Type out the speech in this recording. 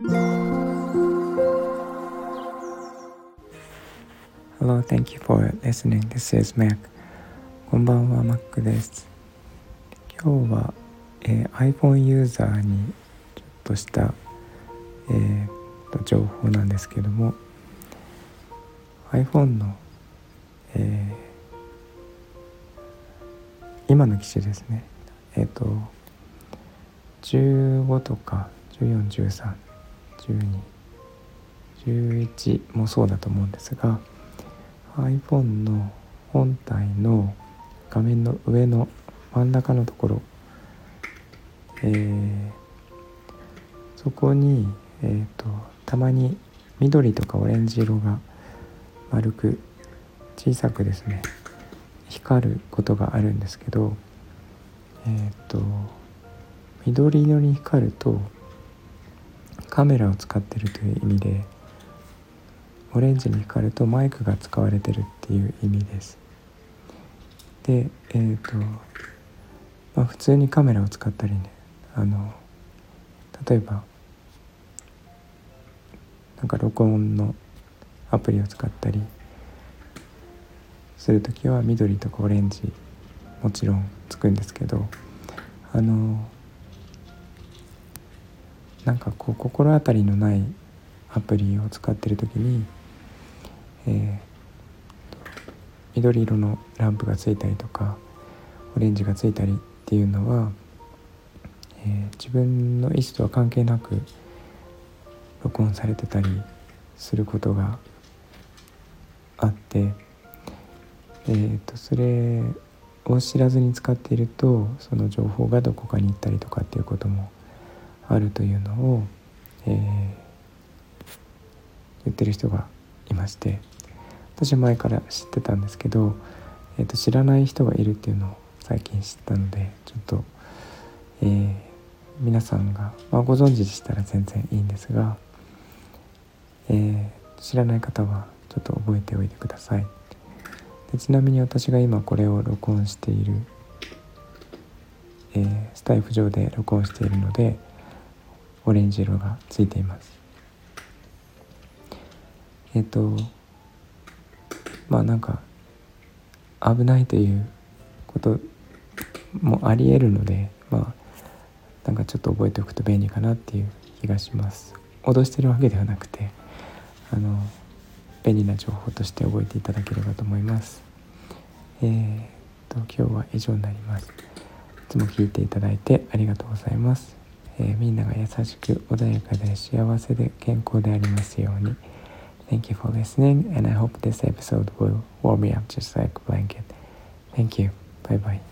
Hello, thank you for listening. This is Mac. こんばんは、Mac です。今日は、えー、iPhone ユーザーにちょっとした、えー、と情報なんですけども iPhone の、えー、今の機種ですねえっ、ー、と15とか1211もそうだと思うんですが iPhone の本体の画面の上の真ん中のところ、えー、そこに、えーと、たまに緑とかオレンジ色が丸く小さくですね光ることがあるんですけどえっ、ー、と緑色に光るとカメラを使ってるという意味でオレンジに光るとマイクが使われてるっていう意味です。でえっ、ー、とまあ普通にカメラを使ったりねあの例えばなんか録音のアプリを使ったりする時は緑とかオレンジもちろんつくんですけどあのなんかこう心当たりのないアプリを使ってる時に、えー、緑色のランプがついたりとかオレンジがついたりっていうのは、えー、自分の意思とは関係なく録音されてたりすることがあってえーと、それを知らずに使っているとその情報がどこかに行ったりとかっていうこともあるというのを、えー、言ってる人がいまして私は前から知ってたんですけど、えーと、知らない人がいるっていうのを最近知ったのでちょっと、えー、皆さんが、まあ、ご存知でしたら全然いいんですが、えー、知らない方はちょっと覚えておいてください。でちなみに私が今これを録音している、えー、スタイフ上で録音しているのでオレンジ色がついていますえっ、とまあなんか危ないということもありえるのでまあなんかちょっと覚えておくと便利かなっていう気がします脅してるわけではなくてあの便利な情報として覚えていただければと思います。えー、と今日は以上になります。いつも聞いていただいてありがとうございます。えー、みんなが優しく穏やかで幸せで健康でありますように。Thank you for listening and I hope this episode will warm me up just like a blanket. Thank you. Bye bye.